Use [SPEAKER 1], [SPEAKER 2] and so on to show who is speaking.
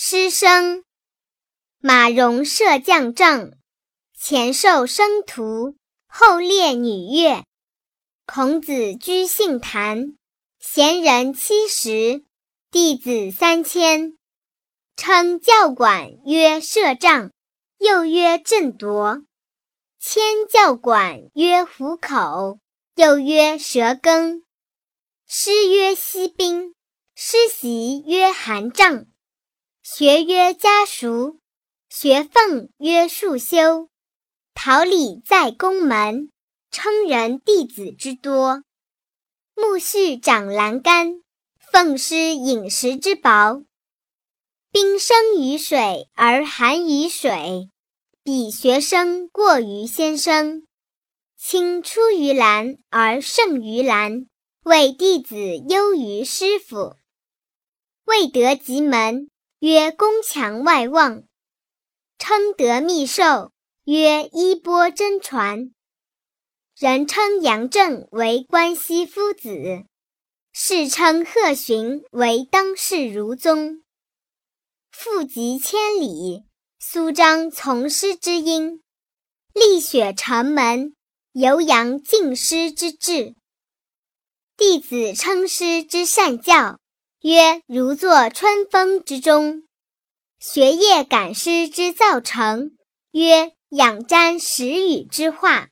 [SPEAKER 1] 诗生，马融射将正，前授生徒，后列女乐。孔子居杏坛，贤人七十，弟子三千。称教馆曰射帐，又曰震铎。迁教馆曰虎口，又曰蛇羹。师曰西宾，师习曰寒帐。学曰家塾，学奉曰束修。桃李在宫门，称人弟子之多。木絮长栏杆，奉师饮食之薄。冰生于水而寒于水，彼学生过于先生。青出于蓝而胜于蓝，谓弟子优于师傅。未得及门。曰宫墙外望，称得密授，曰衣钵真传。人称杨正为关西夫子，世称贺循为当世儒宗。父疾千里，苏张从师之音，立雪城门，犹扬敬师之志。弟子称师之善教。曰：如坐春风之中，学业感师之造成；曰：仰瞻时雨之化。